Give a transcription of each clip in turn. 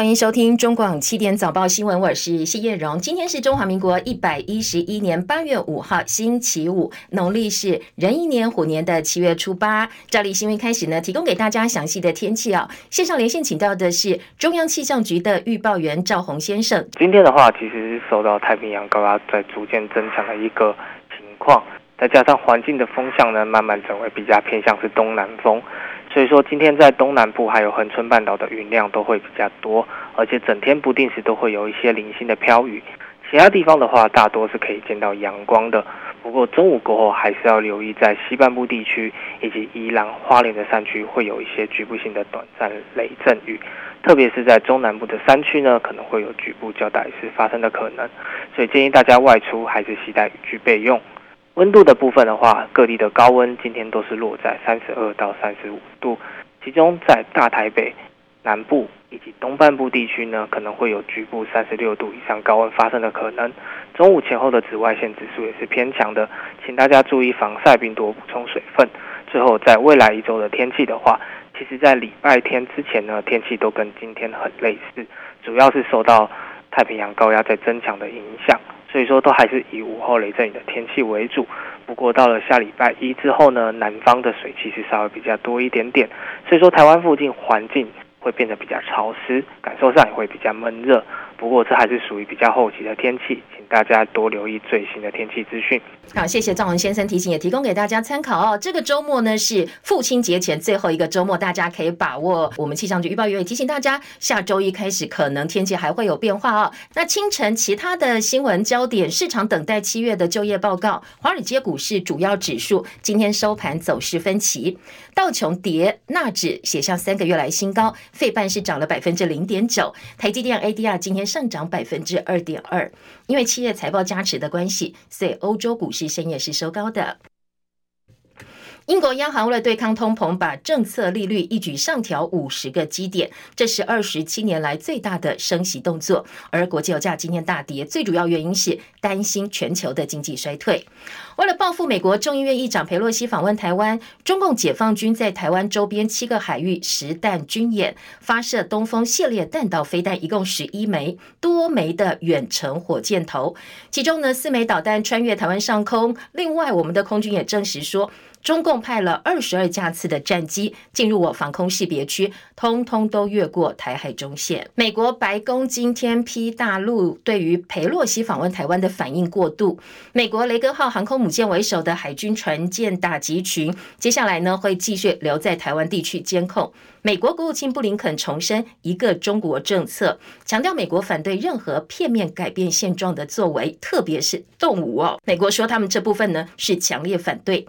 欢迎收听中广七点早报新闻，我是谢叶荣。今天是中华民国一百一十一年八月五号，星期五，农历是壬寅年虎年的七月初八。照例新闻开始呢，提供给大家详细的天气哦。线上连线请到的是中央气象局的预报员赵宏先生。今天的话，其实是受到太平洋高压在逐渐增强的一个情况，再加上环境的风向呢，慢慢转为比较偏向是东南风。所以说，今天在东南部还有恒春半岛的云量都会比较多，而且整天不定时都会有一些零星的飘雨。其他地方的话，大多是可以见到阳光的。不过中午过后，还是要留意在西半部地区以及宜兰花莲的山区会有一些局部性的短暂雷阵雨，特别是在中南部的山区呢，可能会有局部较大雨势发生的可能。所以建议大家外出还是携带雨具备用。温度的部分的话，各地的高温今天都是落在三十二到三十五度，其中在大台北南部以及东半部地区呢，可能会有局部三十六度以上高温发生的可能。中午前后的紫外线指数也是偏强的，请大家注意防晒并多补充水分。最后，在未来一周的天气的话，其实在礼拜天之前呢，天气都跟今天很类似，主要是受到太平洋高压在增强的影响。所以说，都还是以午后雷阵雨的天气为主。不过到了下礼拜一之后呢，南方的水汽是稍微比较多一点点，所以说台湾附近环境会变得比较潮湿，感受上也会比较闷热。不过这还是属于比较后期的天气，请大家多留意最新的天气资讯。好，谢谢赵文先生提醒，也提供给大家参考哦。这个周末呢是父亲节前最后一个周末，大家可以把握。我们气象局预报员也提醒大家，下周一开始可能天气还会有变化哦。那清晨其他的新闻焦点，市场等待七月的就业报告。华尔街股市主要指数今天收盘走势分歧，道琼跌，纳指写下三个月来新高，费半是涨了百分之零点九，台积电 ADR 今天。上涨百分之二点二，因为企业财报加持的关系，所以欧洲股市深夜是收高的。英国央行为了对抗通膨，把政策利率一举上调五十个基点，这是二十七年来最大的升息动作。而国际油价今天大跌，最主要原因是担心全球的经济衰退。为了报复美国众议院议长佩洛西访问台湾，中共解放军在台湾周边七个海域实弹军演，发射东风系列弹道飞弹，一共十一枚，多枚的远程火箭头，其中呢四枚导弹穿越台湾上空。另外，我们的空军也证实说。中共派了二十二架次的战机进入我防空识别区，通通都越过台海中线。美国白宫今天批大陆对于裴洛西访问台湾的反应过度。美国雷根号航空母舰为首的海军船舰打击群，接下来呢会继续留在台湾地区监控。美国国务卿布林肯重申一个中国政策，强调美国反对任何片面改变现状的作为，特别是动武哦。美国说他们这部分呢是强烈反对。《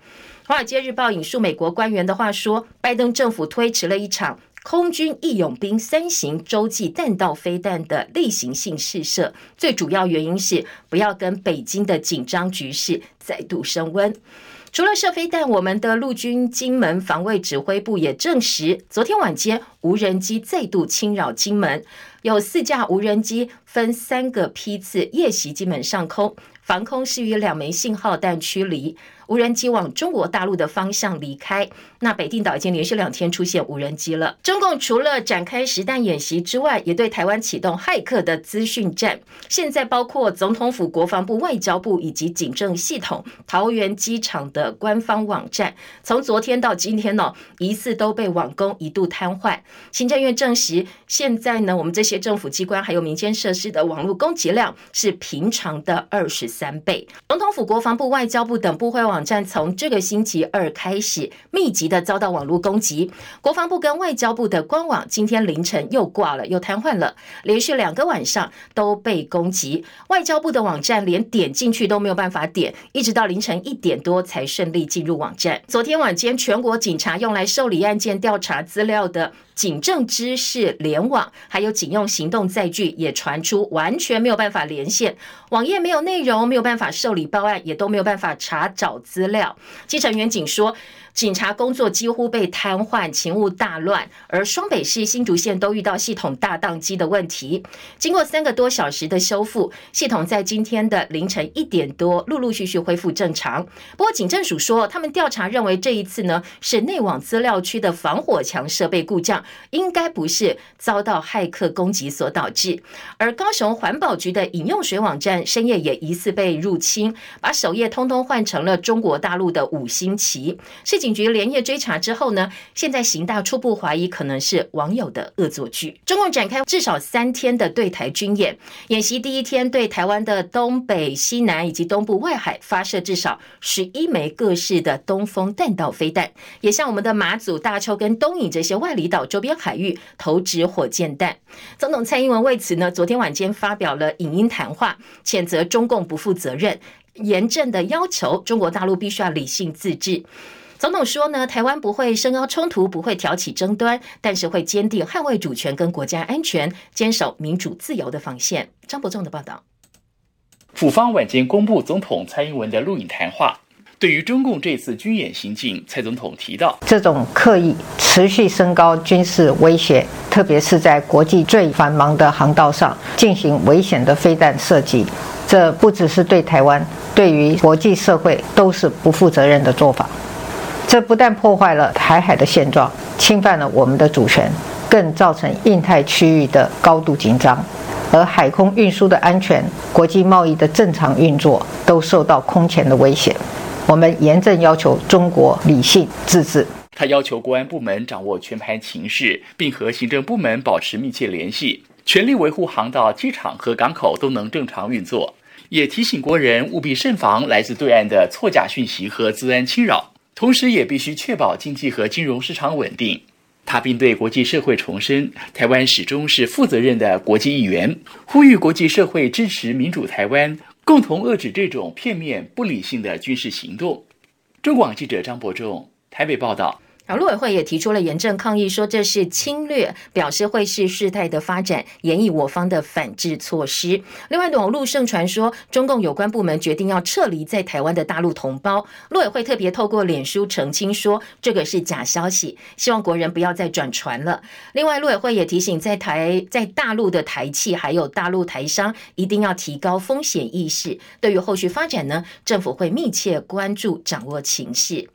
华尔街日报》引述美国官员的话说，拜登政府推迟了一场空军义勇兵三型洲际弹道飞弹的例行性试射，最主要原因是不要跟北京的紧张局势再度升温。除了射飞弹，我们的陆军金门防卫指挥部也证实，昨天晚间无人机再度侵扰金门，有四架无人机分三个批次夜袭金门上空，防空是与两枚信号弹驱离。无人机往中国大陆的方向离开。那北定岛已经连续两天出现无人机了。中共除了展开实弹演习之外，也对台湾启动骇客的资讯战。现在包括总统府、国防部、外交部以及警政系统、桃园机场的官方网站，从昨天到今天呢，疑似都被网攻一度瘫痪。行政院证实，现在呢，我们这些政府机关还有民间设施的网络攻击量是平常的二十三倍。总统府、国防部、外交部等部会。网站从这个星期二开始密集的遭到网络攻击，国防部跟外交部的官网今天凌晨又挂了，又瘫痪了，连续两个晚上都被攻击。外交部的网站连点进去都没有办法点，一直到凌晨一点多才顺利进入网站。昨天晚间，全国警察用来受理案件调查资料的。警政知识联网，还有警用行动载具也传出完全没有办法连线，网页没有内容，没有办法受理报案，也都没有办法查找资料。基层员警说。警察工作几乎被瘫痪，勤务大乱，而双北市新竹县都遇到系统大宕机的问题。经过三个多小时的修复，系统在今天的凌晨一点多陆陆续续恢复正常。不过警政署说，他们调查认为这一次呢是内网资料区的防火墙设备故障，应该不是遭到骇客攻击所导致。而高雄环保局的饮用水网站深夜也疑似被入侵，把首页通通换成了中国大陆的五星旗。是。警局连夜追查之后呢，现在刑大初步怀疑可能是网友的恶作剧。中共展开至少三天的对台军演，演习第一天对台湾的东北、西南以及东部外海发射至少十一枚各式的东风弹道飞弹，也向我们的马祖、大邱跟东引这些外离岛周边海域投掷火箭弹。总统蔡英文为此呢，昨天晚间发表了影音谈话，谴责中共不负责任，严正的要求中国大陆必须要理性自治。总统说呢，台湾不会升高冲突，不会挑起争端，但是会坚定捍卫主权跟国家安全，坚守民主自由的防线。张伯仲的报道。府方晚间公布总统蔡英文的录影谈话，对于中共这次军演行径，蔡总统提到，这种刻意持续升高军事威胁，特别是在国际最繁忙的航道上进行危险的飞弹射击，这不只是对台湾，对于国际社会都是不负责任的做法。这不但破坏了台海的现状，侵犯了我们的主权，更造成印太区域的高度紧张，而海空运输的安全、国际贸易的正常运作都受到空前的威胁。我们严正要求中国理性自治。他要求国安部门掌握全盘情势，并和行政部门保持密切联系，全力维护航道、机场和港口都能正常运作。也提醒国人务必慎防来自对岸的错假讯息和资安侵扰。同时，也必须确保经济和金融市场稳定。他并对国际社会重申，台湾始终是负责任的国际一员，呼吁国际社会支持民主台湾，共同遏制这种片面、不理性的军事行动。中广记者张伯仲台北报道。而陆委会也提出了严正抗议，说这是侵略，表示会视事态的发展，研议我方的反制措施。另外，网络盛传说中共有关部门决定要撤离在台湾的大陆同胞，陆委会特别透过脸书澄清说这个是假消息，希望国人不要再转传了。另外，陆委会也提醒在台在大陆的台企还有大陆台商一定要提高风险意识，对于后续发展呢，政府会密切关注，掌握情势。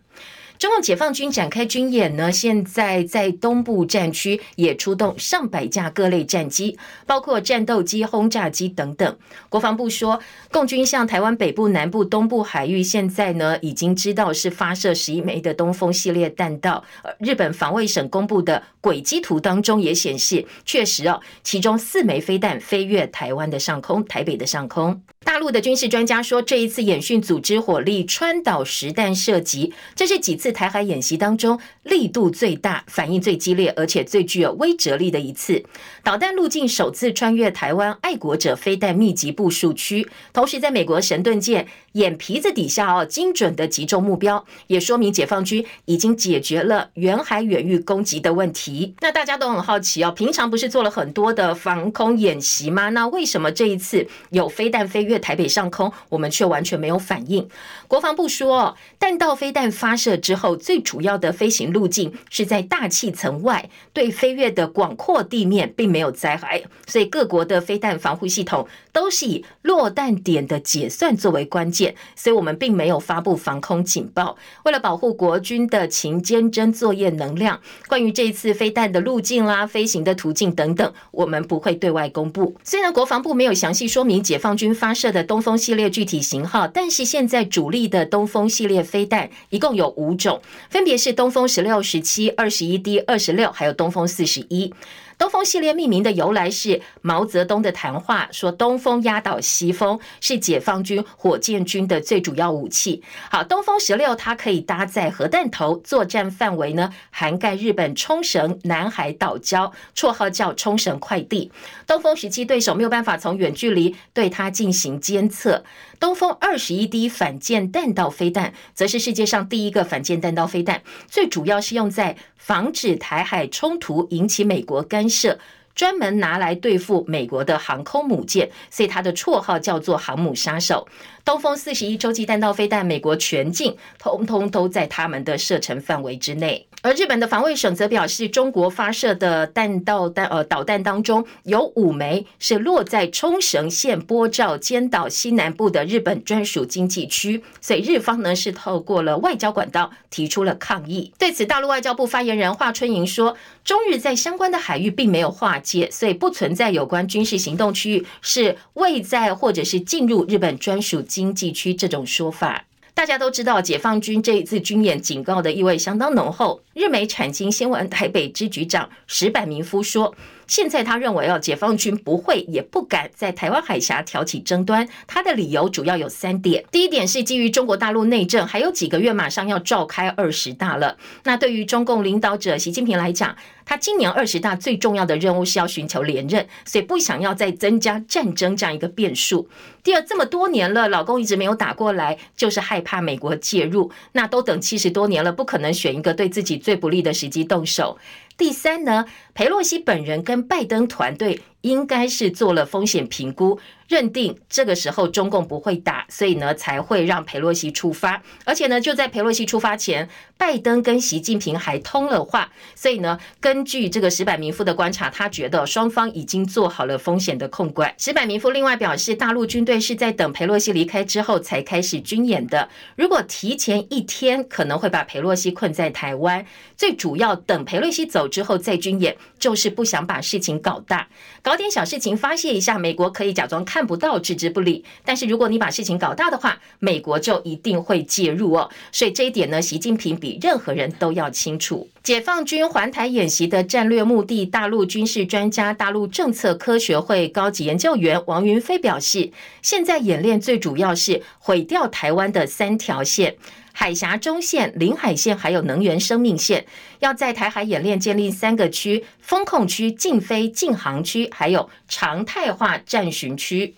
中共解放军展开军演呢，现在在东部战区也出动上百架各类战机，包括战斗机、轰炸机等等。国防部说，共军向台湾北部、南部、东部海域，现在呢已经知道是发射十一枚的东风系列弹道。日本防卫省公布的轨迹图当中也显示，确实哦，其中四枚飞弹飞越台湾的上空，台北的上空。大陆的军事专家说，这一次演训组织火力川岛实弹射击，这是几次台海演习当中力度最大、反应最激烈，而且最具有威慑力的一次。导弹路径首次穿越台湾爱国者飞弹密集部署区，同时在美国神盾舰眼皮子底下哦，精准的击中目标，也说明解放军已经解决了远海远域攻击的问题。那大家都很好奇哦，平常不是做了很多的防空演习吗？那为什么这一次有飞弹飞越台北上空，我们却完全没有反应。国防部说，弹道飞弹发射之后，最主要的飞行路径是在大气层外，对飞越的广阔地面并没有灾害。所以各国的飞弹防护系统都是以落弹点的解算作为关键，所以我们并没有发布防空警报。为了保护国军的勤监侦作业能量，关于这一次飞弹的路径啦、飞行的途径等等，我们不会对外公布。虽然国防部没有详细说明解放军发射。的东风系列具体型号，但是现在主力的东风系列飞弹一共有五种，分别是东风十六、十七、二十一 D、二十六，还有东风四十一。东风系列命名的由来是毛泽东的谈话，说东风压倒西风是解放军火箭军的最主要武器。好，东风十六它可以搭载核弹头，作战范围呢涵盖日本冲绳、南海岛礁，绰号叫冲绳快递。东风十七对手没有办法从远距离对它进行监测。东风二十一 D 反舰弹道飞弹，则是世界上第一个反舰弹道飞弹，最主要是用在防止台海冲突引起美国干涉。专门拿来对付美国的航空母舰，所以它的绰号叫做“航母杀手”。东风四十一洲际弹道飞弹，美国全境通通都在他们的射程范围之内。而日本的防卫省则表示，中国发射的弹道弹呃导弹当中，有五枚是落在冲绳县波照间岛西南部的日本专属经济区，所以日方呢是透过了外交管道提出了抗议。对此，大陆外交部发言人华春莹说，中日在相关的海域并没有划界，所以不存在有关军事行动区域是未在或者是进入日本专属经济区这种说法。大家都知道，解放军这一次军演警告的意味相当浓厚。日媒产经新闻台北支局长石柏明夫说。现在他认为哦，解放军不会也不敢在台湾海峡挑起争端。他的理由主要有三点：第一点是基于中国大陆内政，还有几个月马上要召开二十大了。那对于中共领导者习近平来讲，他今年二十大最重要的任务是要寻求连任，所以不想要再增加战争这样一个变数。第二，这么多年了，老共一直没有打过来，就是害怕美国介入。那都等七十多年了，不可能选一个对自己最不利的时机动手。第三呢，裴洛西本人跟拜登团队应该是做了风险评估。认定这个时候中共不会打，所以呢才会让佩洛西出发。而且呢，就在佩洛西出发前，拜登跟习近平还通了话。所以呢，根据这个石坂民夫的观察，他觉得双方已经做好了风险的控管。石坂民夫另外表示，大陆军队是在等佩洛西离开之后才开始军演的。如果提前一天，可能会把佩洛西困在台湾。最主要等佩洛西走之后再军演，就是不想把事情搞大，搞搞点小事情发泄一下。美国可以假装。看不到，置之不理。但是如果你把事情搞大的话，美国就一定会介入哦。所以这一点呢，习近平比任何人都要清楚。解放军环台演习的战略目的，大陆军事专家、大陆政策科学会高级研究员王云飞表示，现在演练最主要是毁掉台湾的三条线：海峡中线、领海线，还有能源生命线。要在台海演练建立三个区：风控区、禁飞、禁航区，还有常态化战巡区。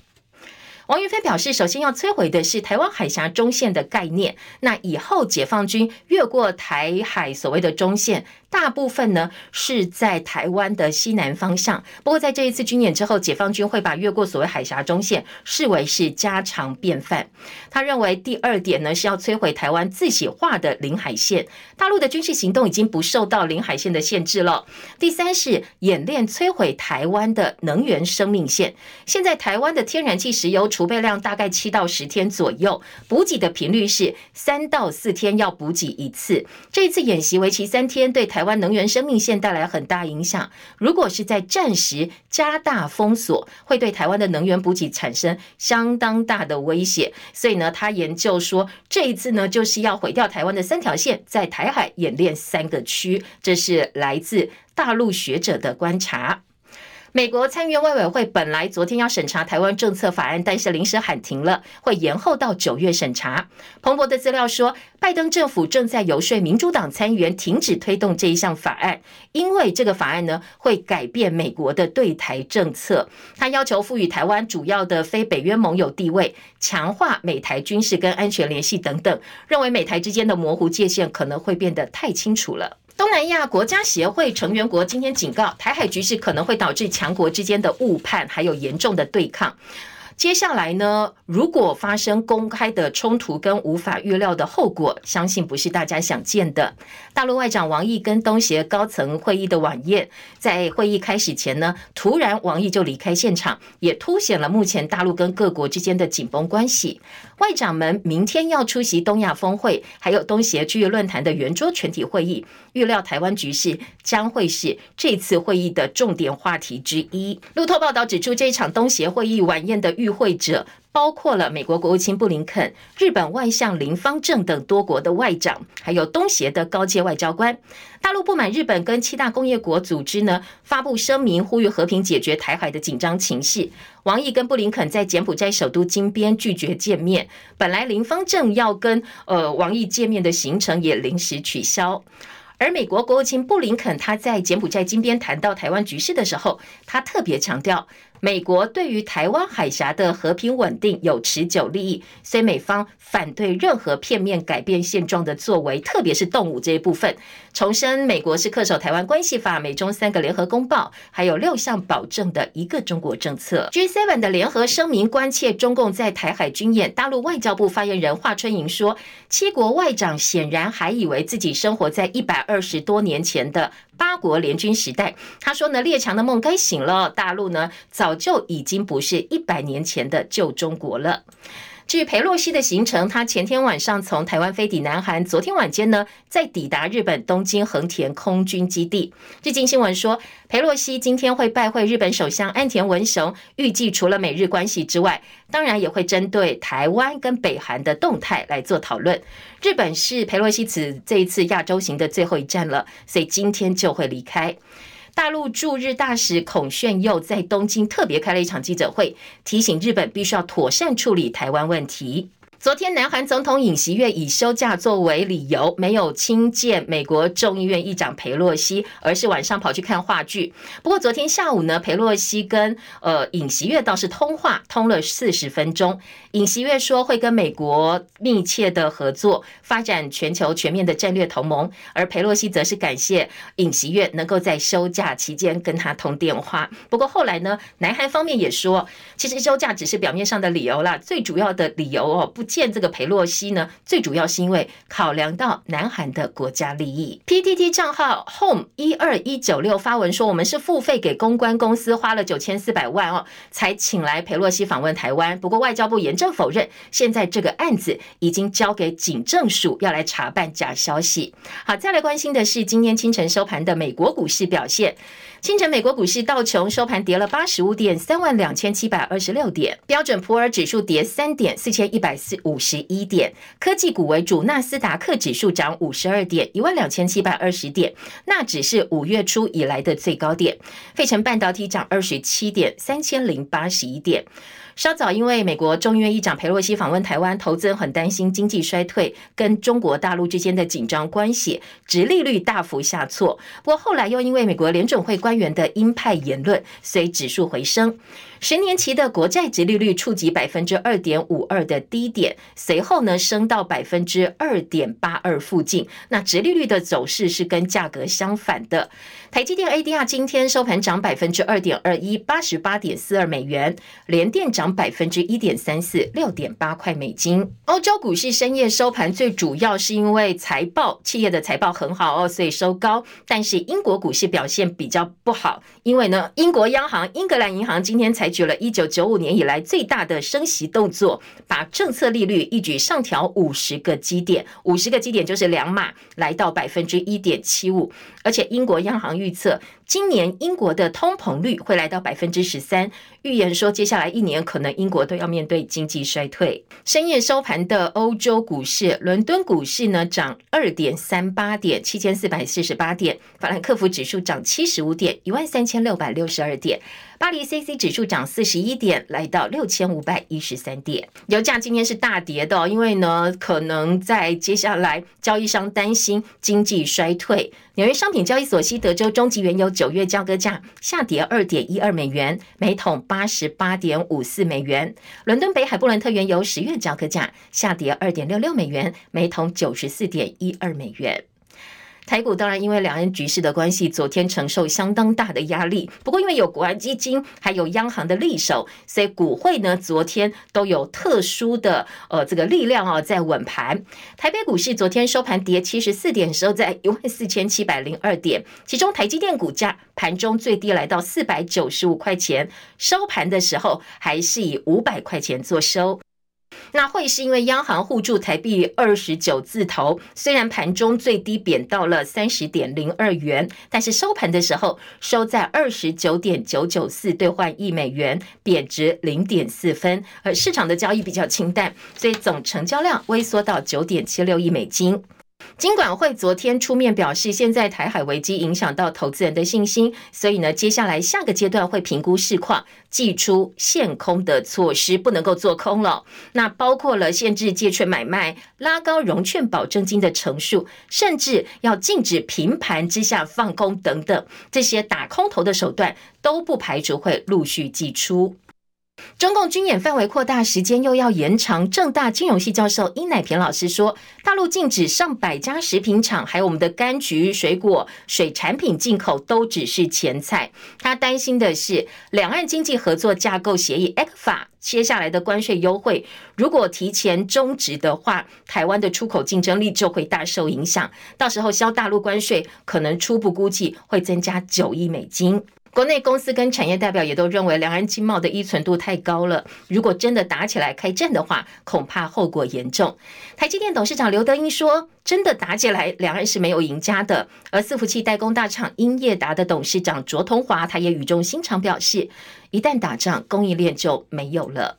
王云飞表示，首先要摧毁的是台湾海峡中线的概念。那以后解放军越过台海所谓的中线，大部分呢是在台湾的西南方向。不过在这一次军演之后，解放军会把越过所谓海峡中线视为是家常便饭。他认为第二点呢是要摧毁台湾自己画的领海线。大陆的军事行动已经不受到领海线的限制了。第三是演练摧毁台湾的能源生命线。现在台湾的天然气、石油储备量大概七到十天左右，补给的频率是三到四天要补给一次。这一次演习为期三天，对台湾能源生命线带来很大影响。如果是在战时加大封锁，会对台湾的能源补给产生相当大的威胁。所以呢，他研究说，这一次呢，就是要毁掉台湾的三条线，在台海演练三个区。这是来自大陆学者的观察。美国参议院外委会本来昨天要审查台湾政策法案，但是临时喊停了，会延后到九月审查。彭博的资料说，拜登政府正在游说民主党参议员停止推动这一项法案，因为这个法案呢会改变美国的对台政策。他要求赋予台湾主要的非北约盟友地位，强化美台军事跟安全联系等等，认为美台之间的模糊界限可能会变得太清楚了。东南亚国家协会成员国今天警告，台海局势可能会导致强国之间的误判，还有严重的对抗。接下来呢，如果发生公开的冲突跟无法预料的后果，相信不是大家想见的。大陆外长王毅跟东协高层会议的晚宴，在会议开始前呢，突然王毅就离开现场，也凸显了目前大陆跟各国之间的紧绷关系。外长们明天要出席东亚峰会，还有东协区域论坛的圆桌全体会议，预料台湾局势将会是这次会议的重点话题之一。路透报道指出，这一场东协会议晚宴的预与会者包括了美国国务卿布林肯、日本外相林芳正等多国的外长，还有东协的高阶外交官。大陆不满日本跟七大工业国组织呢发布声明，呼吁和平解决台海的紧张情绪。王毅跟布林肯在柬埔寨首都金边拒绝见面，本来林芳正要跟呃王毅见面的行程也临时取消。而美国国务卿布林肯他在柬埔寨金边谈到台湾局势的时候，他特别强调，美国对于台湾海峡的和平稳定有持久利益，所以美方反对任何片面改变现状的作为，特别是动武这一部分。重申美国是恪守台湾关系法、美中三个联合公报，还有六项保证的一个中国政策。G7 的联合声明关切中共在台海军演。大陆外交部发言人华春莹说，七国外长显然还以为自己生活在一百二十多年前的八国联军时代。他说呢，列强的梦该醒了，大陆呢早就已经不是一百年前的旧中国了。至于裴洛西的行程，他前天晚上从台湾飞抵南韩，昨天晚间呢再抵达日本东京横田空军基地。日经新闻说，裴洛西今天会拜会日本首相岸田文雄，预计除了美日关系之外，当然也会针对台湾跟北韩的动态来做讨论。日本是裴洛西此这一次亚洲行的最后一站了，所以今天就会离开。大陆驻日大使孔铉佑在东京特别开了一场记者会，提醒日本必须要妥善处理台湾问题。昨天，南韩总统尹锡悦以休假作为理由，没有亲见美国众议院议长裴洛西，而是晚上跑去看话剧。不过，昨天下午呢，裴洛西跟呃尹锡悦倒是通话，通了四十分钟。尹锡悦说会跟美国密切的合作，发展全球全面的战略同盟。而裴洛西则是感谢尹锡悦能够在休假期间跟他通电话。不过后来呢，南韩方面也说，其实休假只是表面上的理由啦，最主要的理由哦不。见这个裴洛西呢，最主要是因为考量到南韩的国家利益。PTT 账号 home 一二一九六发文说，我们是付费给公关公司花了九千四百万哦，才请来裴洛西访问台湾。不过外交部严正否认，现在这个案子已经交给警政署要来查办假消息。好，再来关心的是今天清晨收盘的美国股市表现。清晨，美国股市道琼收盘跌了八十五点，三万两千七百二十六点；标准普尔指数跌三点，四千一百四五十一点；科技股为主，纳斯达克指数涨五十二点，一万两千七百二十点，那只是五月初以来的最高点；费城半导体涨二十七点，三千零八十一点。稍早，因为美国众议院议长佩洛西访问台湾，投资人很担心经济衰退跟中国大陆之间的紧张关系，殖利率大幅下挫。不过后来又因为美国联准会官员的鹰派言论，所以指数回升。十年期的国债殖利率触及百分之二点五二的低点，随后呢升到百分之二点八二附近。那殖利率的走势是跟价格相反的。台积电 ADR 今天收盘涨百分之二点二一，八十八点四二美元；联电涨百分之一点三四，六点八块美金。欧洲股市深夜收盘，最主要是因为财报，企业的财报很好哦，所以收高。但是英国股市表现比较不好，因为呢，英国央行英格兰银行今天采举了一九九五年以来最大的升息动作，把政策利率一举上调五十个基点，五十个基点就是两码，来到百分之一点七五。而且英国央行预测，今年英国的通膨率会来到百分之十三，预言说接下来一年可能英国都要面对经济衰退。深夜收盘的欧洲股市，伦敦股市呢涨二点三八点，七千四百四十八点；法兰克福指数涨七十五点，一万三千六百六十二点。巴黎 CC 指数涨四十一点，来到六千五百一十三点。油价今天是大跌的，因为呢，可能在接下来交易商担心经济衰退。纽约商品交易所西德州中级原油九月交割价下跌二点一二美元，每桶八十八点五四美元。伦敦北海布伦特原油十月交割价下跌二点六六美元，每桶九十四点一二美元。台股当然因为两岸局势的关系，昨天承受相当大的压力。不过因为有国安基金，还有央行的力守，所以股汇呢昨天都有特殊的呃这个力量啊在稳盘。台北股市昨天收盘跌七十四点，收在一万四千七百零二点。其中台积电股价盘中最低来到四百九十五块钱，收盘的时候还是以五百块钱做收。那会是因为央行护住台币二十九字头，虽然盘中最低贬到了三十点零二元，但是收盘的时候收在二十九点九九四兑换一美元，贬值零点四分。而市场的交易比较清淡，所以总成交量微缩到九点七六亿美金。金管会昨天出面表示，现在台海危机影响到投资人的信心，所以呢，接下来下个阶段会评估市况，祭出限空的措施，不能够做空了。那包括了限制借券买卖、拉高融券保证金的成数，甚至要禁止平盘之下放空等等，这些打空头的手段都不排除会陆续祭出。中共军演范围扩大，时间又要延长。政大金融系教授殷乃平老师说，大陆禁止上百家食品厂，还有我们的柑橘、水果、水产品进口，都只是前菜。他担心的是，两岸经济合作架构协议 （ECFA） 接下来的关税优惠，如果提前终止的话，台湾的出口竞争力就会大受影响。到时候销大陆关税，可能初步估计会增加九亿美金。国内公司跟产业代表也都认为，两岸经贸的依存度太高了。如果真的打起来开战的话，恐怕后果严重。台积电董事长刘德英说：“真的打起来，两岸是没有赢家的。”而伺服器代工大厂英业达的董事长卓同华，他也语重心长表示：“一旦打仗，供应链就没有了。”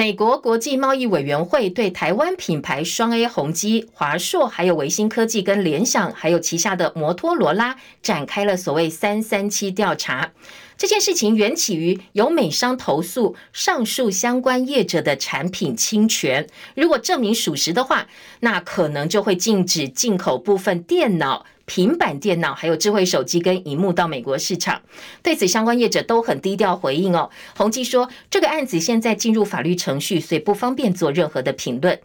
美国国际贸易委员会对台湾品牌双 A 宏基、华硕、还有维新科技跟联想，还有旗下的摩托罗拉展开了所谓“三三七”调查。这件事情缘起于有美商投诉上述相关业者的产品侵权，如果证明属实的话，那可能就会禁止进口部分电脑。平板电脑还有智慧手机跟荧幕到美国市场，对此相关业者都很低调回应哦。宏碁说，这个案子现在进入法律程序，所以不方便做任何的评论。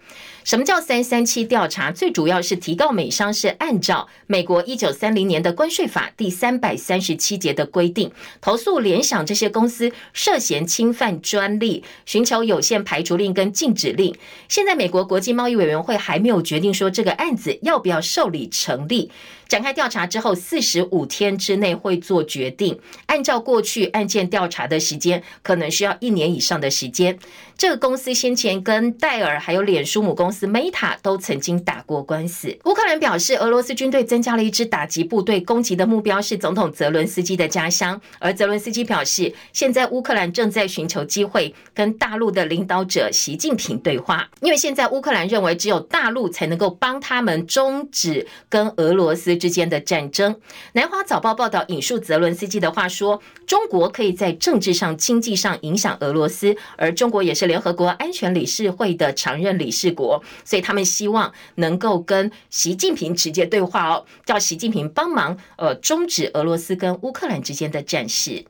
什么叫三三七调查？最主要是提告美商是按照美国一九三零年的关税法第三百三十七节的规定，投诉联想这些公司涉嫌侵犯专利，寻求有限排除令跟禁止令。现在美国国际贸易委员会还没有决定说这个案子要不要受理成立。展开调查之后，四十五天之内会做决定。按照过去案件调查的时间，可能需要一年以上的时间。这个公司先前跟戴尔还有脸书母公司 Meta 都曾经打过官司。乌克兰表示，俄罗斯军队增加了一支打击部队，攻击的目标是总统泽伦斯基的家乡。而泽伦斯基表示，现在乌克兰正在寻求机会跟大陆的领导者习近平对话，因为现在乌克兰认为只有大陆才能够帮他们终止跟俄罗斯之间的战争。南华早报报道引述泽伦斯基的话说：“中国可以在政治上、经济上影响俄罗斯，而中国也是联合国安全理事会的常任理事国，所以他们希望能够跟习近平直接对话哦，叫习近平帮忙呃终止俄罗斯跟乌克兰之间的战事。”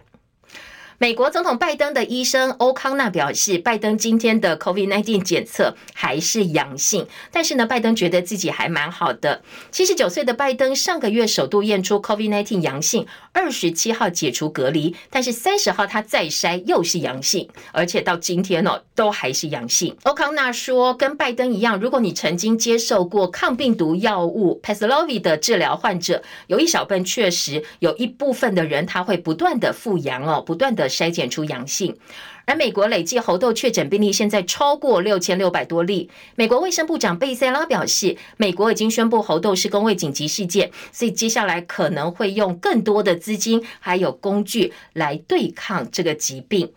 美国总统拜登的医生欧康纳表示，拜登今天的 COVID-19 检测还是阳性，但是呢，拜登觉得自己还蛮好的。七十九岁的拜登上个月首度验出 COVID-19 阳性，二十七号解除隔离，但是三十号他再筛又是阳性，而且到今天哦都还是阳性。欧康纳说，跟拜登一样，如果你曾经接受过抗病毒药物 Paxlovid 的治疗，患者有一小部分确实有一部分的人他会不断的复阳哦，不断的。筛检出阳性，而美国累计猴痘确诊病例现在超过六千六百多例。美国卫生部长贝塞拉表示，美国已经宣布猴痘是公卫紧急事件，所以接下来可能会用更多的资金还有工具来对抗这个疾病。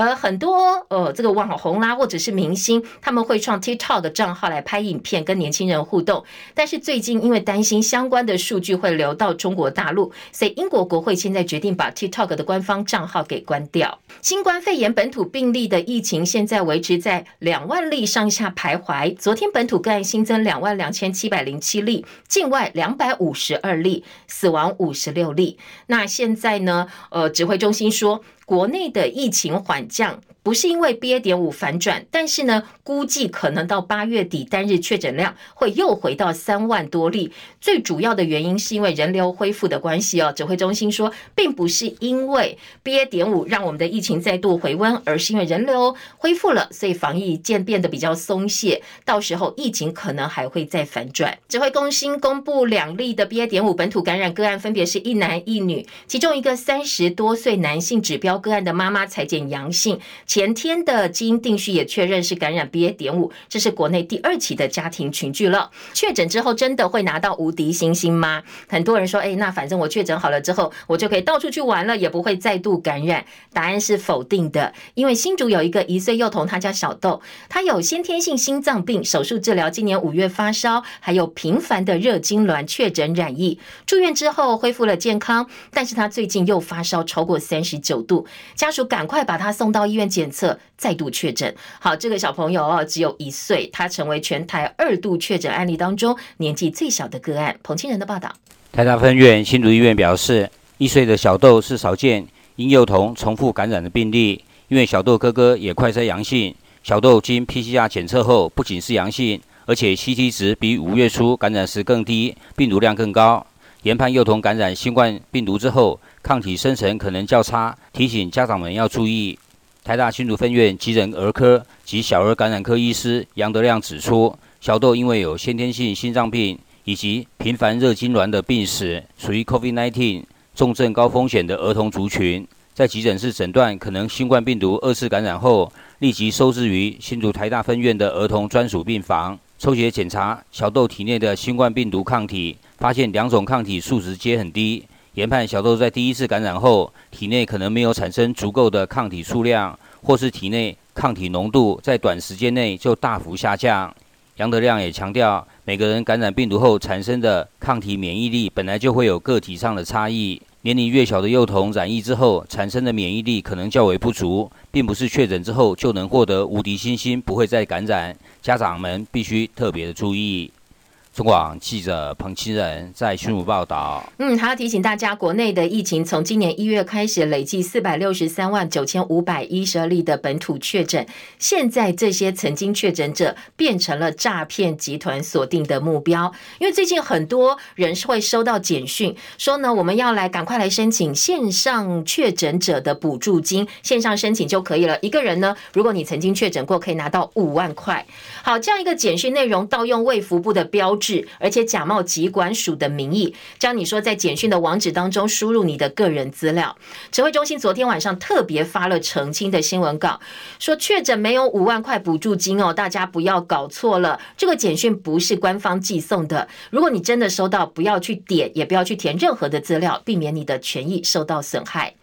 而很多呃，这个网红啦，或者是明星，他们会创 TikTok 的账号来拍影片跟年轻人互动。但是最近因为担心相关的数据会流到中国大陆，所以英国国会现在决定把 TikTok 的官方账号给关掉。新冠肺炎本土病例的疫情现在维持在两万例上下徘徊。昨天本土个案新增两万两千七百零七例，境外两百五十二例，死亡五十六例。那现在呢？呃，指挥中心说。国内的疫情缓降，不是因为 BA. 点五反转，但是呢，估计可能到八月底单日确诊量会又回到三万多例。最主要的原因是因为人流恢复的关系哦。指挥中心说，并不是因为 BA. 点五让我们的疫情再度回温，而是因为人流恢复了，所以防疫渐变得比较松懈。到时候疫情可能还会再反转。指挥中心公布两例的 BA. 点五本土感染个案，分别是一男一女，其中一个三十多岁男性指标个案的妈妈采检阳性，且前天的基因定序也确认是感染 BA. 点五，这是国内第二起的家庭群聚了。确诊之后真的会拿到无敌星星吗？很多人说，哎，那反正我确诊好了之后，我就可以到处去玩了，也不会再度感染。答案是否定的，因为新竹有一个一岁幼童，他叫小豆，他有先天性心脏病，手术治疗，今年五月发烧，还有频繁的热痉挛，确诊染疫，住院之后恢复了健康，但是他最近又发烧超过三十九度，家属赶快把他送到医院检检测，再度确诊。好，这个小朋友哦，只有一岁，他成为全台二度确诊案例当中年纪最小的个案。彭清仁的报道。台大分院新竹医院表示，一岁的小豆是少见婴幼童重复感染的病例，因为小豆哥哥也快筛阳性，小豆经 PCR 检测后不仅是阳性，而且 CT 值比五月初感染时更低，病毒量更高。研判幼童感染新冠病毒之后，抗体生成可能较差，提醒家长们要注意。台大新竹分院急诊儿科及小儿感染科医师杨德亮指出，小豆因为有先天性心脏病。以及频繁热痉挛的病史，属于 COVID-19 重症高风险的儿童族群，在急诊室诊断可能新冠病毒二次感染后，立即收治于新竹台大分院的儿童专属病房，抽血检查小豆体内的新冠病毒抗体，发现两种抗体数值皆很低，研判小豆在第一次感染后，体内可能没有产生足够的抗体数量，或是体内抗体浓度在短时间内就大幅下降。杨德亮也强调，每个人感染病毒后产生的抗体免疫力本来就会有个体上的差异。年龄越小的幼童染疫之后产生的免疫力可能较为不足，并不是确诊之后就能获得无敌星星，不会再感染。家长们必须特别的注意。中广记者彭清仁在新竹报道。嗯，还要提醒大家，国内的疫情从今年一月开始，累计四百六十三万九千五百一十二例的本土确诊。现在这些曾经确诊者变成了诈骗集团锁定的目标。因为最近很多人是会收到简讯，说呢，我们要来赶快来申请线上确诊者的补助金，线上申请就可以了。一个人呢，如果你曾经确诊过，可以拿到五万块。好，这样一个简讯内容盗用卫福部的标志。而且假冒疾管署的名义，教你说在简讯的网址当中输入你的个人资料。指挥中心昨天晚上特别发了澄清的新闻稿，说确诊没有五万块补助金哦，大家不要搞错了，这个简讯不是官方寄送的。如果你真的收到，不要去点，也不要去填任何的资料，避免你的权益受到损害。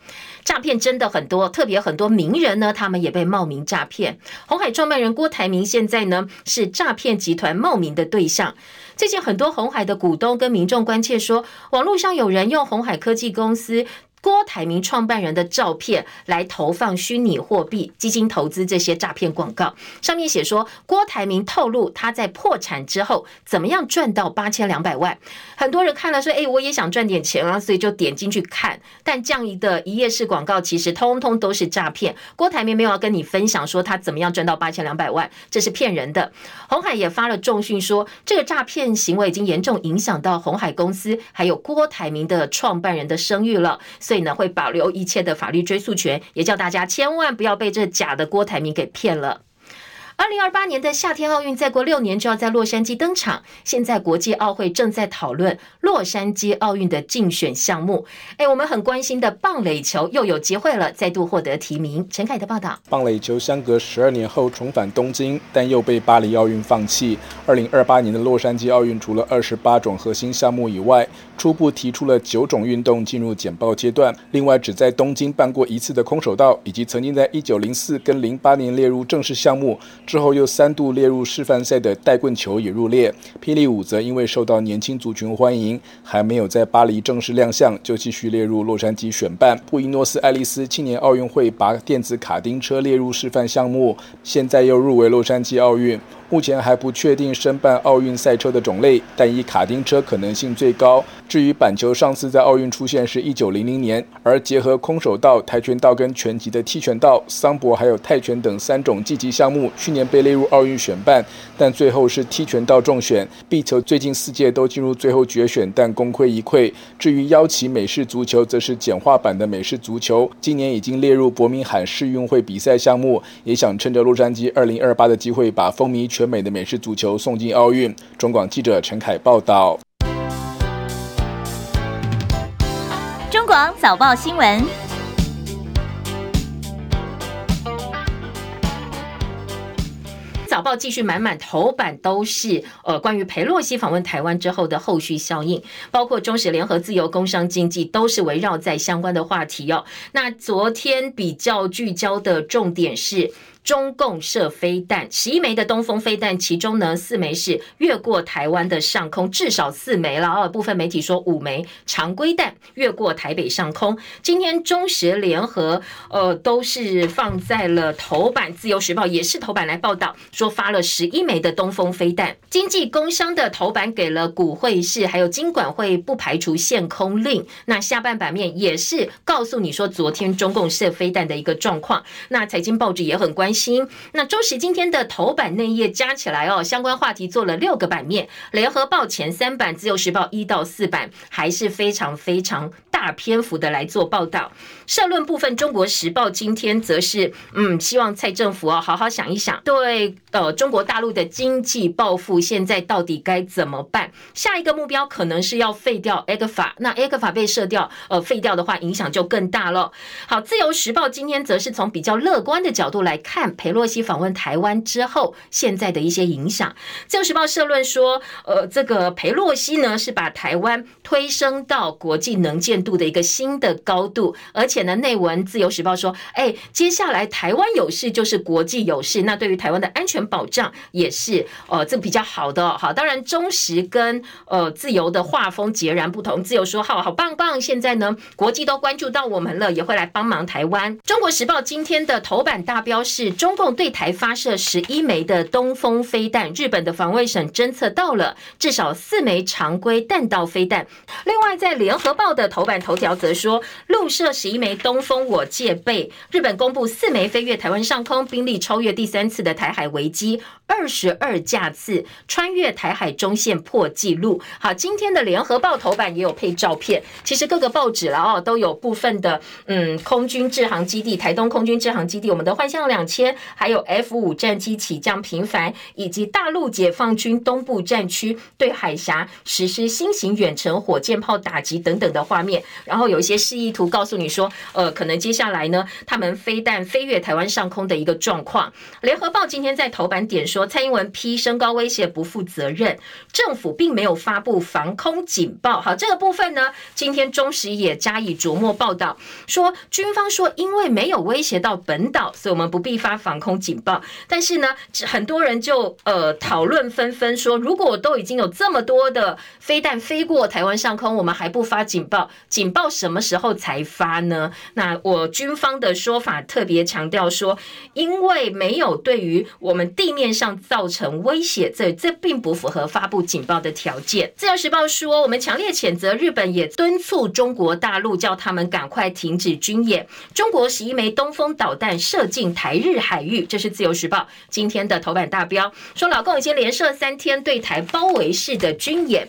诈骗真的很多，特别很多名人呢，他们也被冒名诈骗。红海创办人郭台铭现在呢是诈骗集团冒名的对象。最近很多红海的股东跟民众关切说，网络上有人用红海科技公司。郭台铭创办人的照片来投放虚拟货币基金投资这些诈骗广告，上面写说郭台铭透露他在破产之后怎么样赚到八千两百万。很多人看了说：“哎，我也想赚点钱啊！”所以就点进去看。但这样一个一页式广告其实通通都是诈骗。郭台铭没有要跟你分享说他怎么样赚到八千两百万，这是骗人的。鸿海也发了重讯说，这个诈骗行为已经严重影响到鸿海公司还有郭台铭的创办人的声誉了。所以呢，会保留一切的法律追诉权，也叫大家千万不要被这假的郭台铭给骗了。二零二八年的夏天奥运再过六年就要在洛杉矶登场。现在国际奥会正在讨论洛杉矶奥运的竞选项目。哎，我们很关心的棒垒球又有机会了，再度获得提名。陈凯的报道：棒垒球相隔十二年后重返东京，但又被巴黎奥运放弃。二零二八年的洛杉矶奥运除了二十八种核心项目以外，初步提出了九种运动进入简报阶段。另外，只在东京办过一次的空手道，以及曾经在一九零四跟零八年列入正式项目。之后又三度列入示范赛的带棍球也入列，霹雳舞则因为受到年轻族群欢迎，还没有在巴黎正式亮相，就继续列入洛杉矶选办。布宜诺斯艾利斯青年奥运会把电子卡丁车列入示范项目，现在又入围洛杉矶奥运。目前还不确定申办奥运赛车的种类，但以卡丁车可能性最高。至于板球，上次在奥运出现是一九零零年，而结合空手道、跆拳道跟拳击的踢拳道、桑博还有泰拳等三种竞技项目，去年被列入奥运选办，但最后是踢拳道中选。壁球最近四届都进入最后决选，但功亏一篑。至于腰旗美式足球，则是简化版的美式足球，今年已经列入伯明翰世运会比赛项目，也想趁着洛杉矶二零二八的机会，把风靡全美的美式足球送进奥运。中广记者陈凯报道。中广早报新闻。早报继续满满头版都是呃关于裴洛西访问台湾之后的后续效应，包括中时联合自由工商经济都是围绕在相关的话题哦。那昨天比较聚焦的重点是。中共射飞弹十一枚的东风飞弹，其中呢四枚是越过台湾的上空，至少四枚了哦。部分媒体说五枚常规弹越过台北上空。今天中时联合呃都是放在了头版，自由时报也是头版来报道，说发了十一枚的东风飞弹。经济工商的头版给了股汇市，还有金管会不排除限空令。那下半版面也是告诉你说，昨天中共射飞弹的一个状况。那财经报纸也很关心。那中时今天的头版内页加起来哦，相关话题做了六个版面。联合报前三版，自由时报一到四版，还是非常非常大篇幅的来做报道。社论部分，中国时报今天则是嗯，希望蔡政府哦好好想一想，对呃中国大陆的经济报复，现在到底该怎么办？下一个目标可能是要废掉 ECFA，那 ECFA 被射掉，呃废掉的话，影响就更大了。好，自由时报今天则是从比较乐观的角度来看。裴洛西访问台湾之后，现在的一些影响。自由时报社论说，呃，这个裴洛西呢是把台湾推升到国际能见度的一个新的高度，而且呢，内文自由时报说，哎，接下来台湾有事就是国际有事，那对于台湾的安全保障也是呃这比较好的。好，当然中时跟呃自由的画风截然不同。自由说好好棒棒，现在呢国际都关注到我们了，也会来帮忙台湾。中国时报今天的头版大标是。中共对台发射十一枚的东风飞弹，日本的防卫省侦测到了至少四枚常规弹道飞弹。另外，在联合报的头版头条则说，陆射十一枚东风，我戒备。日本公布四枚飞越台湾上空，兵力超越第三次的台海危机。二十二架次穿越台海中线破纪录。好，今天的联合报头版也有配照片。其实各个报纸了哦，都有部分的嗯，空军制航基地，台东空军制航基地，我们的幻象两千，还有 F 五战机起降频繁，以及大陆解放军东部战区对海峡实施新型远程火箭炮打击等等的画面。然后有一些示意图告诉你说，呃，可能接下来呢，他们飞弹飞越台湾上空的一个状况。联合报今天在头版点说。蔡英文批升高威胁不负责任，政府并没有发布防空警报。好，这个部分呢，今天中时也加以琢磨报道，说军方说因为没有威胁到本岛，所以我们不必发发防空警报。但是呢，很多人就呃讨论纷纷说，如果都已经有这么多的飞弹飞过台湾上空，我们还不发警报，警报什么时候才发呢？那我军方的说法特别强调说，因为没有对于我们地面上造成威胁，这这并不符合发布警报的条件。自由时报说，我们强烈谴责日本，也敦促中国大陆叫他们赶快停止军演。中国十一枚东风导弹射进台日海域，这是自由时报今天的头版大标，说老共已经连射三天对台包围式的军演。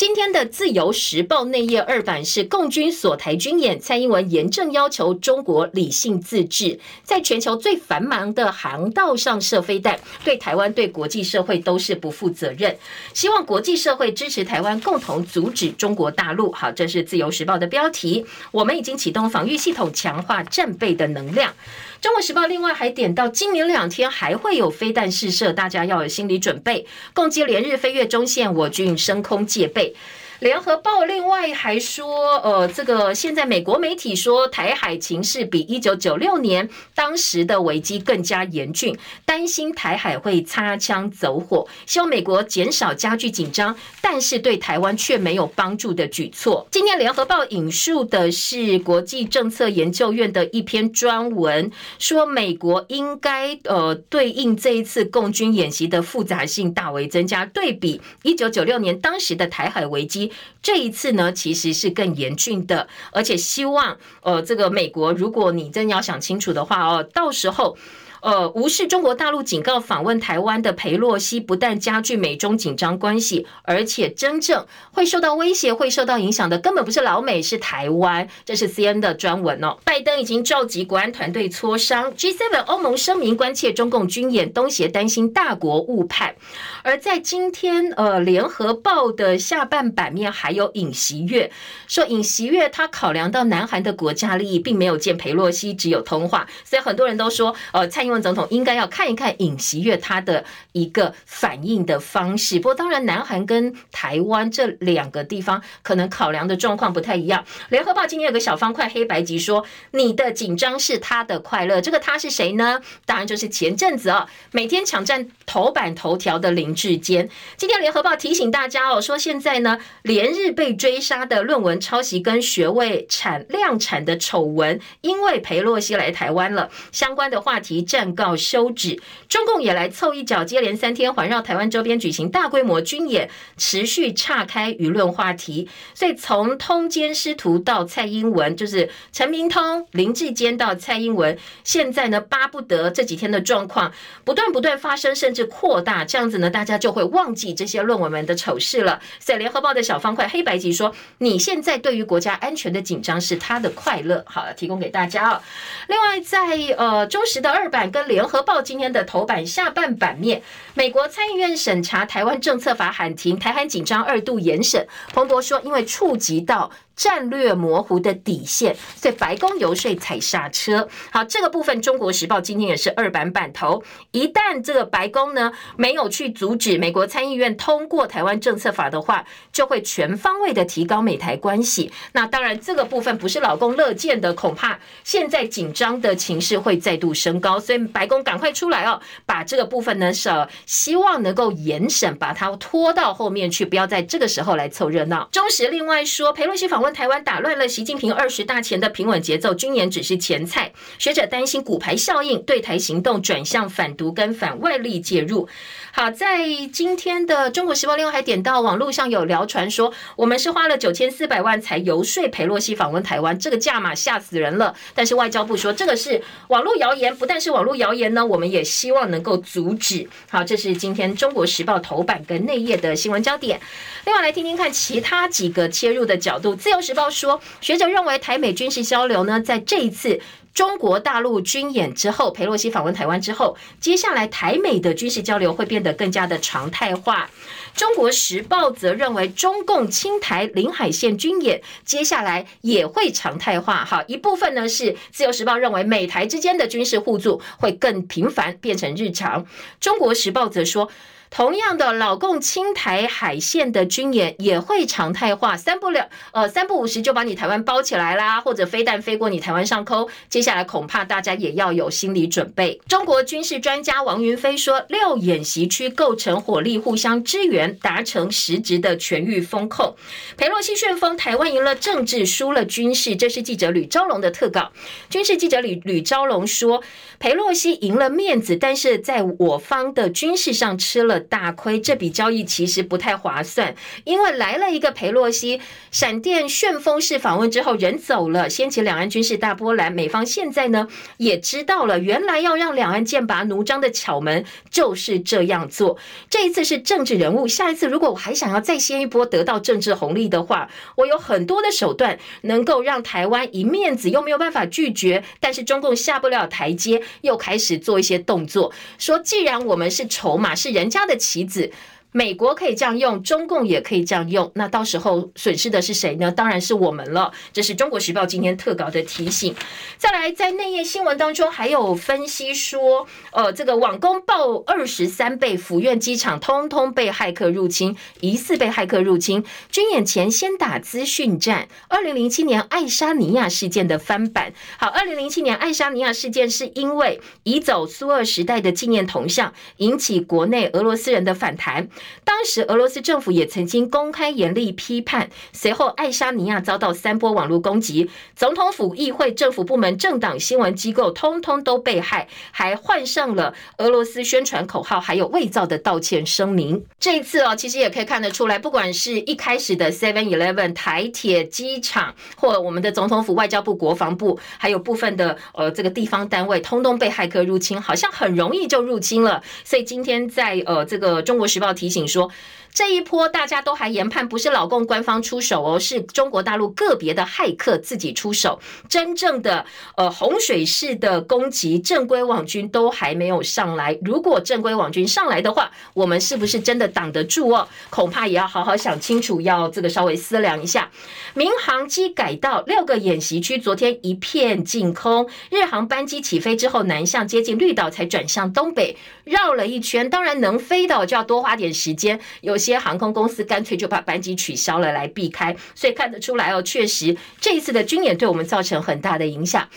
今天的自由时报内页二版是共军锁台军演，蔡英文严正要求中国理性自治，在全球最繁忙的航道上射飞弹，对台湾、对国际社会都是不负责任。希望国际社会支持台湾，共同阻止中国大陆。好，这是自由时报的标题。我们已经启动防御系统，强化战备的能量。中国时报另外还点到，今明两天还会有飞弹试射，大家要有心理准备。共机连日飞越中线，我军升空戒备。great. 联合报另外还说，呃，这个现在美国媒体说台海情势比一九九六年当时的危机更加严峻，担心台海会擦枪走火，希望美国减少加剧紧张，但是对台湾却没有帮助的举措。今天联合报引述的是国际政策研究院的一篇专文，说美国应该呃对应这一次共军演习的复杂性大为增加，对比一九九六年当时的台海危机。这一次呢，其实是更严峻的，而且希望，呃，这个美国，如果你真要想清楚的话哦，到时候。呃，无视中国大陆警告，访问台湾的裴洛西不但加剧美中紧张关系，而且真正会受到威胁、会受到影响的，根本不是老美，是台湾。这是 C N 的专文哦。拜登已经召集国安团队磋商，G7 欧盟声明关切中共军演，东协担心大国误判。而在今天，呃，联合报的下半版面还有尹锡悦说，尹锡悦他考量到南韩的国家利益，并没有见裴洛西，只有通话。所以很多人都说，呃，蔡。英文总统应该要看一看尹锡悦他的一个反应的方式。不过，当然，南韩跟台湾这两个地方可能考量的状况不太一样。联合报今天有个小方块黑白集说：“你的紧张是他的快乐。”这个他是谁呢？当然就是前阵子哦，每天抢占头版头条的林志坚。今天联合报提醒大家哦，说现在呢，连日被追杀的论文抄袭跟学位产量产的丑闻，因为裴洛西来台湾了，相关的话题正暂告休止。中共也来凑一脚，接连三天环绕台湾周边举行大规模军演，持续岔开舆论话题。所以从通奸师徒到蔡英文，就是陈明通、林志坚到蔡英文，现在呢，巴不得这几天的状况不断不断发生，甚至扩大，这样子呢，大家就会忘记这些论文们的丑事了。所以联合报的小方块黑白集说，你现在对于国家安全的紧张是他的快乐。好了，提供给大家哦。另外，在呃中时的二版跟联合报今天的头版下半版面，美国参议院审查台湾政策法喊停，台韩紧张二度延审。彭博说，因为触及到。战略模糊的底线，所以白宫游说踩刹车。好，这个部分《中国时报》今天也是二版版头。一旦这个白宫呢没有去阻止美国参议院通过台湾政策法的话，就会全方位的提高美台关系。那当然，这个部分不是老公乐见的，恐怕现在紧张的情势会再度升高。所以白宫赶快出来哦，把这个部分呢是希望能够严审，把它拖到后面去，不要在这个时候来凑热闹。中时另外说，裴洛西访问。台湾打乱了习近平二十大前的平稳节奏，军演只是前菜。学者担心骨牌效应，对台行动转向反独跟反外力介入。好，在今天的《中国时报》另外还点到网络上有谣传说，我们是花了九千四百万才游说裴洛西访问台湾，这个价码吓死人了。但是外交部说这个是网络谣言，不但是网络谣言呢，我们也希望能够阻止。好，这是今天《中国时报》头版跟内页的新闻焦点。另外来听听看其他几个切入的角度，《自由时报》说，学者认为台美军事交流呢，在这一次。中国大陆军演之后，裴洛西访问台湾之后，接下来台美的军事交流会变得更加的常态化。中国时报则认为，中共青台领海线军演接下来也会常态化。哈，一部分呢是自由时报认为，美台之间的军事互助会更频繁，变成日常。中国时报则说。同样的，老共青台海线的军演也会常态化，三不了，呃，三不五时就把你台湾包起来啦，或者飞弹飞过你台湾上空。接下来恐怕大家也要有心理准备。中国军事专家王云飞说，六演习区构成火力互相支援，达成实质的全域封控。裴洛西旋风，台湾赢了政治，输了军事。这是记者吕昭龙的特稿。军事记者吕吕昭龙说，裴洛西赢了面子，但是在我方的军事上吃了。大亏，这笔交易其实不太划算，因为来了一个裴洛西，闪电旋风式访问之后人走了，掀起两岸军事大波澜。美方现在呢也知道了，原来要让两岸剑拔弩张的巧门就是这样做。这一次是政治人物，下一次如果我还想要再掀一波得到政治红利的话，我有很多的手段能够让台湾一面子又没有办法拒绝，但是中共下不了台阶，又开始做一些动作，说既然我们是筹码，是人家的的棋子。美国可以这样用，中共也可以这样用，那到时候损失的是谁呢？当然是我们了。这是中国时报今天特稿的提醒。再来，在内页新闻当中还有分析说，呃，这个网攻爆二十三倍，府院机场通通被骇客入侵，疑似被骇客入侵。军演前先打资讯战，二零零七年爱沙尼亚事件的翻版。好，二零零七年爱沙尼亚事件是因为移走苏俄时代的纪念铜像，引起国内俄罗斯人的反弹。当时俄罗斯政府也曾经公开严厉批判，随后爱沙尼亚遭到三波网络攻击，总统府、议会、政府部门、政党、新闻机构通通都被害，还换上了俄罗斯宣传口号，还有伪造的道歉声明。这一次哦，其实也可以看得出来，不管是一开始的 Seven Eleven、台铁、机场，或我们的总统府、外交部、国防部，还有部分的呃这个地方单位，通通被骇客入侵，好像很容易就入侵了。所以今天在呃这个中国时报提。提醒说，这一波大家都还研判不是老共官方出手哦，是中国大陆个别的骇客自己出手。真正的呃洪水式的攻击，正规网军都还没有上来。如果正规网军上来的话，我们是不是真的挡得住哦？恐怕也要好好想清楚，要这个稍微思量一下。民航机改道，六个演习区昨天一片净空。日航班机起飞之后南向接近绿岛，才转向东北，绕了一圈。当然能飞的就要多花点时间，有些航空公司干脆就把班机取消了来避开。所以看得出来哦，确实这一次的军演对我们造成很大的影响。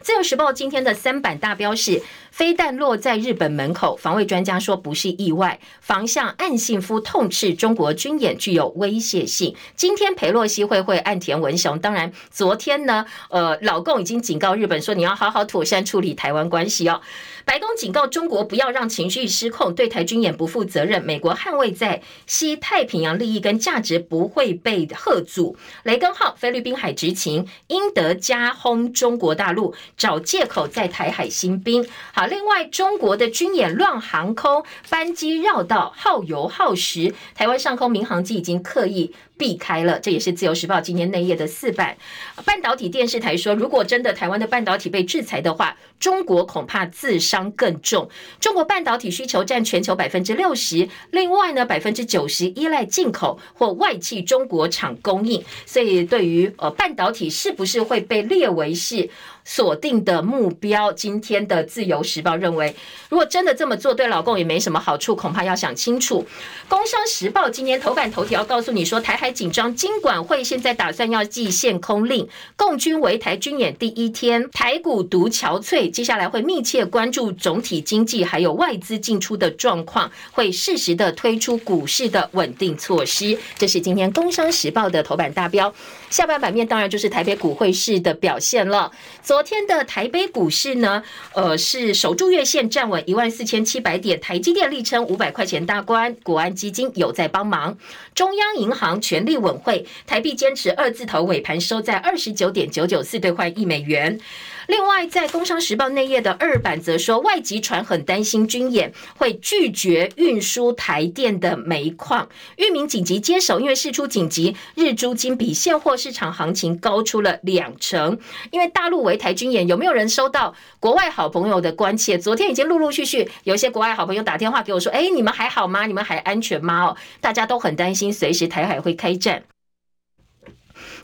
自由时报今天的三版大标是。飞弹落在日本门口，防卫专家说不是意外。防相岸信夫痛斥中国军演具有威胁性。今天裴洛西会会岸田文雄，当然昨天呢，呃，老共已经警告日本说，你要好好妥善处理台湾关系哦。白宫警告中国不要让情绪失控，对台军演不负责任。美国捍卫在西太平洋利益跟价值不会被吓阻。雷根号菲律宾海执勤，英德加轰中国大陆，找借口在台海兴兵。好。另外，中国的军演乱航空，班机绕道，耗油耗时。台湾上空民航机已经刻意避开了，这也是自由时报今天内页的四版。半导体电视台说，如果真的台湾的半导体被制裁的话，中国恐怕自伤更重。中国半导体需求占全球百分之六十，另外呢，百分之九十依赖进口或外企中国厂供应。所以，对于呃半导体是不是会被列为是锁定的目标？今天的自由时报认为，如果真的这么做，对老共也没什么好处，恐怕要想清楚。工商时报今天头版头条告诉你说，台海紧张，金管会现在打算要祭限空令。共军围台军演第一天，台股独憔悴，接下来会密切关注总体经济还有外资进出的状况，会适时的推出股市的稳定措施。这是今天工商时报的头版大标。下半版面当然就是台北股汇市的表现了。昨天的台北股市呢，呃，是守住月线站稳一万四千七百点，台积电力撑五百块钱大关，国安基金有在帮忙，中央银行全力稳汇，台币坚持二字头，尾盘收在二十九点九九四兑换一美元。另外，在《工商时报》内页的二版则说，外籍船很担心军演会拒绝运输台电的煤矿，裕民紧急接手，因为事出紧急，日租金比现货市场行情高出了两成。因为大陆围台军演，有没有人收到国外好朋友的关切？昨天已经陆陆续续有些国外好朋友打电话给我说：“哎，你们还好吗？你们还安全吗？”哦，大家都很担心，随时台海会开战。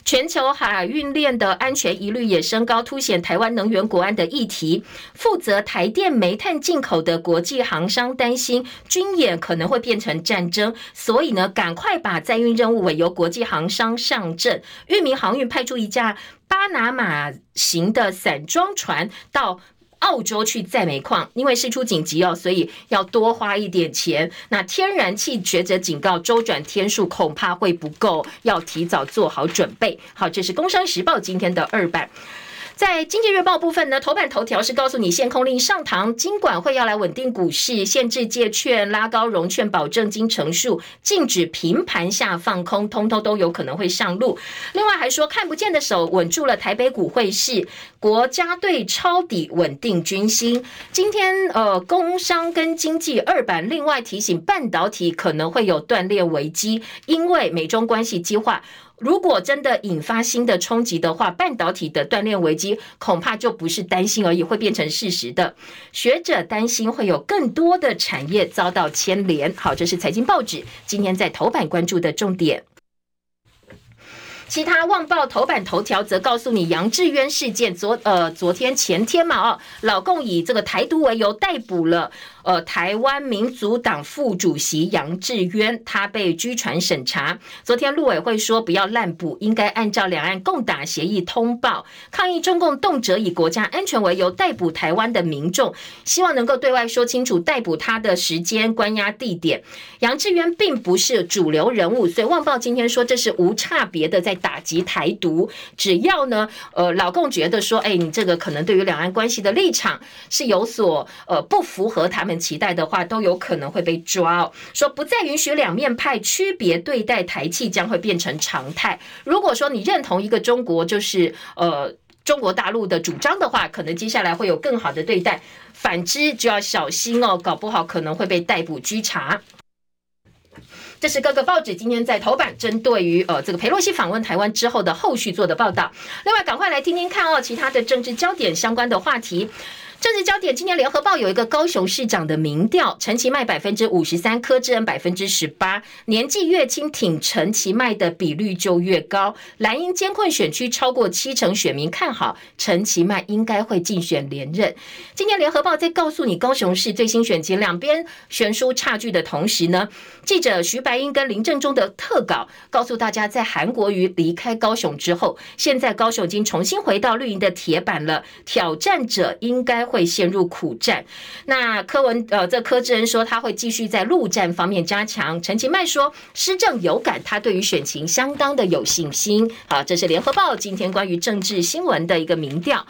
全球海运链的安全疑虑也升高，凸显台湾能源国安的议题。负责台电煤炭进口的国际航商担心军演可能会变成战争，所以呢，赶快把载运任务委由国际航商上阵。裕民航运派出一架巴拿马型的散装船到。澳洲去载煤矿，因为事出紧急哦，所以要多花一点钱。那天然气学者警告，周转天数恐怕会不够，要提早做好准备。好，这是《工商时报》今天的二版。在经济日报部分呢，头版头条是告诉你限空令上堂，金管会要来稳定股市，限制借券、拉高融券保证金成数，禁止平盘下放空，通通都有可能会上路。另外还说看不见的手稳住了台北股汇市，国家队抄底稳定军心。今天呃，工商跟经济二版另外提醒半导体可能会有断裂危机，因为美中关系激化。如果真的引发新的冲击的话，半导体的断链危机恐怕就不是担心而已，会变成事实的。学者担心会有更多的产业遭到牵连。好，这是财经报纸今天在头版关注的重点。其他《旺报》头版头条则告诉你，杨志渊事件昨呃昨天前天嘛哦，老共以这个台独为由逮捕了。呃，台湾民族党副主席杨志渊，他被拘传审查。昨天陆委会说不要滥捕，应该按照两岸共打协议通报，抗议中共动辄以国家安全为由逮捕台湾的民众，希望能够对外说清楚逮捕他的时间、关押地点。杨志渊并不是主流人物，所以《旺报》今天说这是无差别的在打击台独。只要呢，呃，老共觉得说，哎，你这个可能对于两岸关系的立场是有所呃不符合他们。期待的话都有可能会被抓。说不再允许两面派区别对待台企，将会变成常态。如果说你认同一个中国就是呃中国大陆的主张的话，可能接下来会有更好的对待；反之就要小心哦，搞不好可能会被逮捕拘查。这是各个报纸今天在头版针对于呃这个裴洛西访问台湾之后的后续做的报道。另外，赶快来听听看哦，其他的政治焦点相关的话题。政治焦点，今天联合报有一个高雄市长的民调，陈其迈百分之五十三，柯志恩百分之十八，年纪越轻挺陈其迈的比率就越高。蓝营艰困选区超过七成选民看好陈其迈应该会竞选连任。今天联合报在告诉你高雄市最新选情，两边悬殊差距的同时呢，记者徐白英跟林正中的特稿告诉大家，在韩国瑜离开高雄之后，现在高雄已经重新回到绿营的铁板了，挑战者应该会陷入苦战。那柯文呃，这柯志恩说他会继续在陆战方面加强。陈其迈说施政有感，他对于选情相当的有信心。好，这是联合报今天关于政治新闻的一个民调。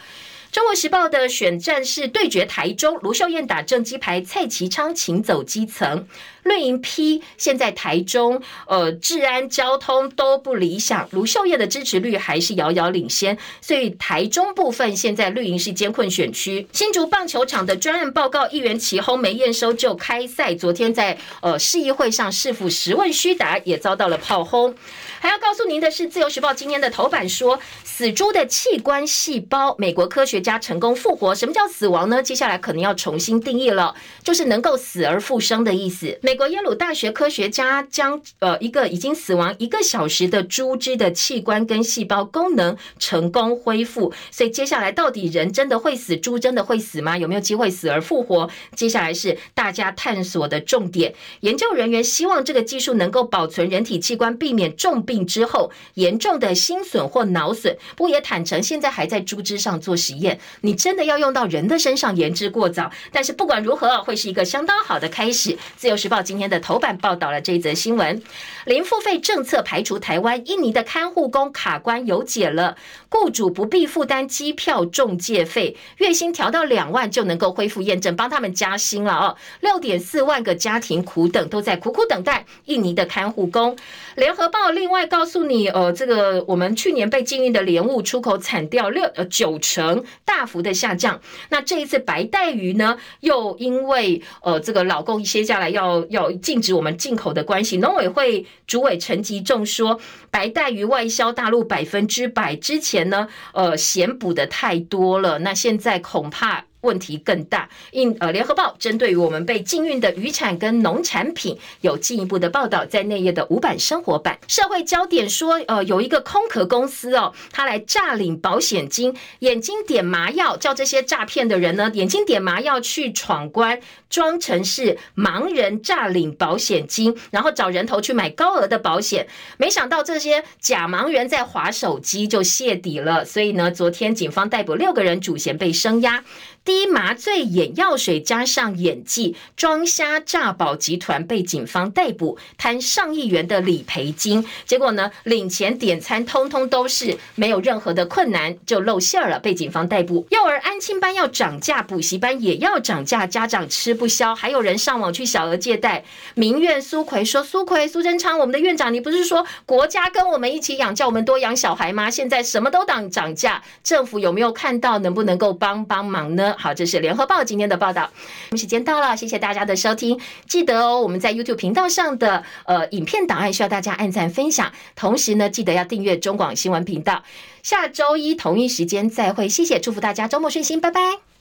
中国时报的选战是对决台中，卢秀燕打正机牌，蔡其昌请走基层。绿营批现在台中呃治安交通都不理想，卢秀燕的支持率还是遥遥领先，所以台中部分现在绿营是艰困选区。新竹棒球场的专案报告，议员起哄没验收就开赛，昨天在呃市议会上市府实问虚答，也遭到了炮轰。还要告诉您的是，《自由时报》今天的头版说，死猪的器官细胞，美国科学家成功复活。什么叫死亡呢？接下来可能要重新定义了，就是能够死而复生的意思。美国耶鲁大学科学家将呃一个已经死亡一个小时的猪只的器官跟细胞功能成功恢复，所以接下来到底人真的会死，猪真的会死吗？有没有机会死而复活？接下来是大家探索的重点。研究人员希望这个技术能够保存人体器官，避免重病之后严重的心损或脑损。不过也坦诚，现在还在猪只上做实验，你真的要用到人的身上，言之过早。但是不管如何，会是一个相当好的开始。自由时报今天的头版报道了这一则新闻：零付费政策排除台湾，印尼的看护工卡关有解了，雇主不必负担机票中介费，月薪调到两万就能够恢复验证，帮他们加薪了哦。六点四万个家庭苦等，都在苦苦等待印尼的看护工。联合报另外告诉你，呃，这个我们去年被禁运的莲雾出口惨掉六呃九成，大幅的下降。那这一次白带鱼呢，又因为呃这个老共接下来要要禁止我们进口的关系，农委会主委陈吉仲说，白带鱼外销大陆百分之百，之前呢，呃，嫌补的太多了，那现在恐怕。问题更大。印呃，联合报针对于我们被禁运的渔产跟农产品有进一步的报道，在内页的五版生活版。社会焦点说，呃，有一个空壳公司哦，他来诈领保险金，眼睛点麻药，叫这些诈骗的人呢，眼睛点麻药去闯关，装成是盲人诈领保险金，然后找人头去买高额的保险。没想到这些假盲人在划手机就泄底了，所以呢，昨天警方逮捕六个人，主嫌被声押。低麻醉眼药水加上演技，装瞎诈保集团被警方逮捕，贪上亿元的理赔金。结果呢，领钱点餐通通都是没有任何的困难，就露馅了，被警方逮捕。幼儿安亲班要涨价，补习班也要涨价，家长吃不消，还有人上网去小额借贷。民院苏奎说：“苏奎苏贞昌，我们的院长，你不是说国家跟我们一起养，叫我们多养小孩吗？现在什么都涨涨价，政府有没有看到，能不能够帮帮忙呢？”好，这是联合报今天的报道。我们时间到了，谢谢大家的收听。记得哦，我们在 YouTube 频道上的呃影片档案需要大家按赞分享，同时呢，记得要订阅中广新闻频道。下周一同一时间再会，谢谢，祝福大家周末顺心，拜拜。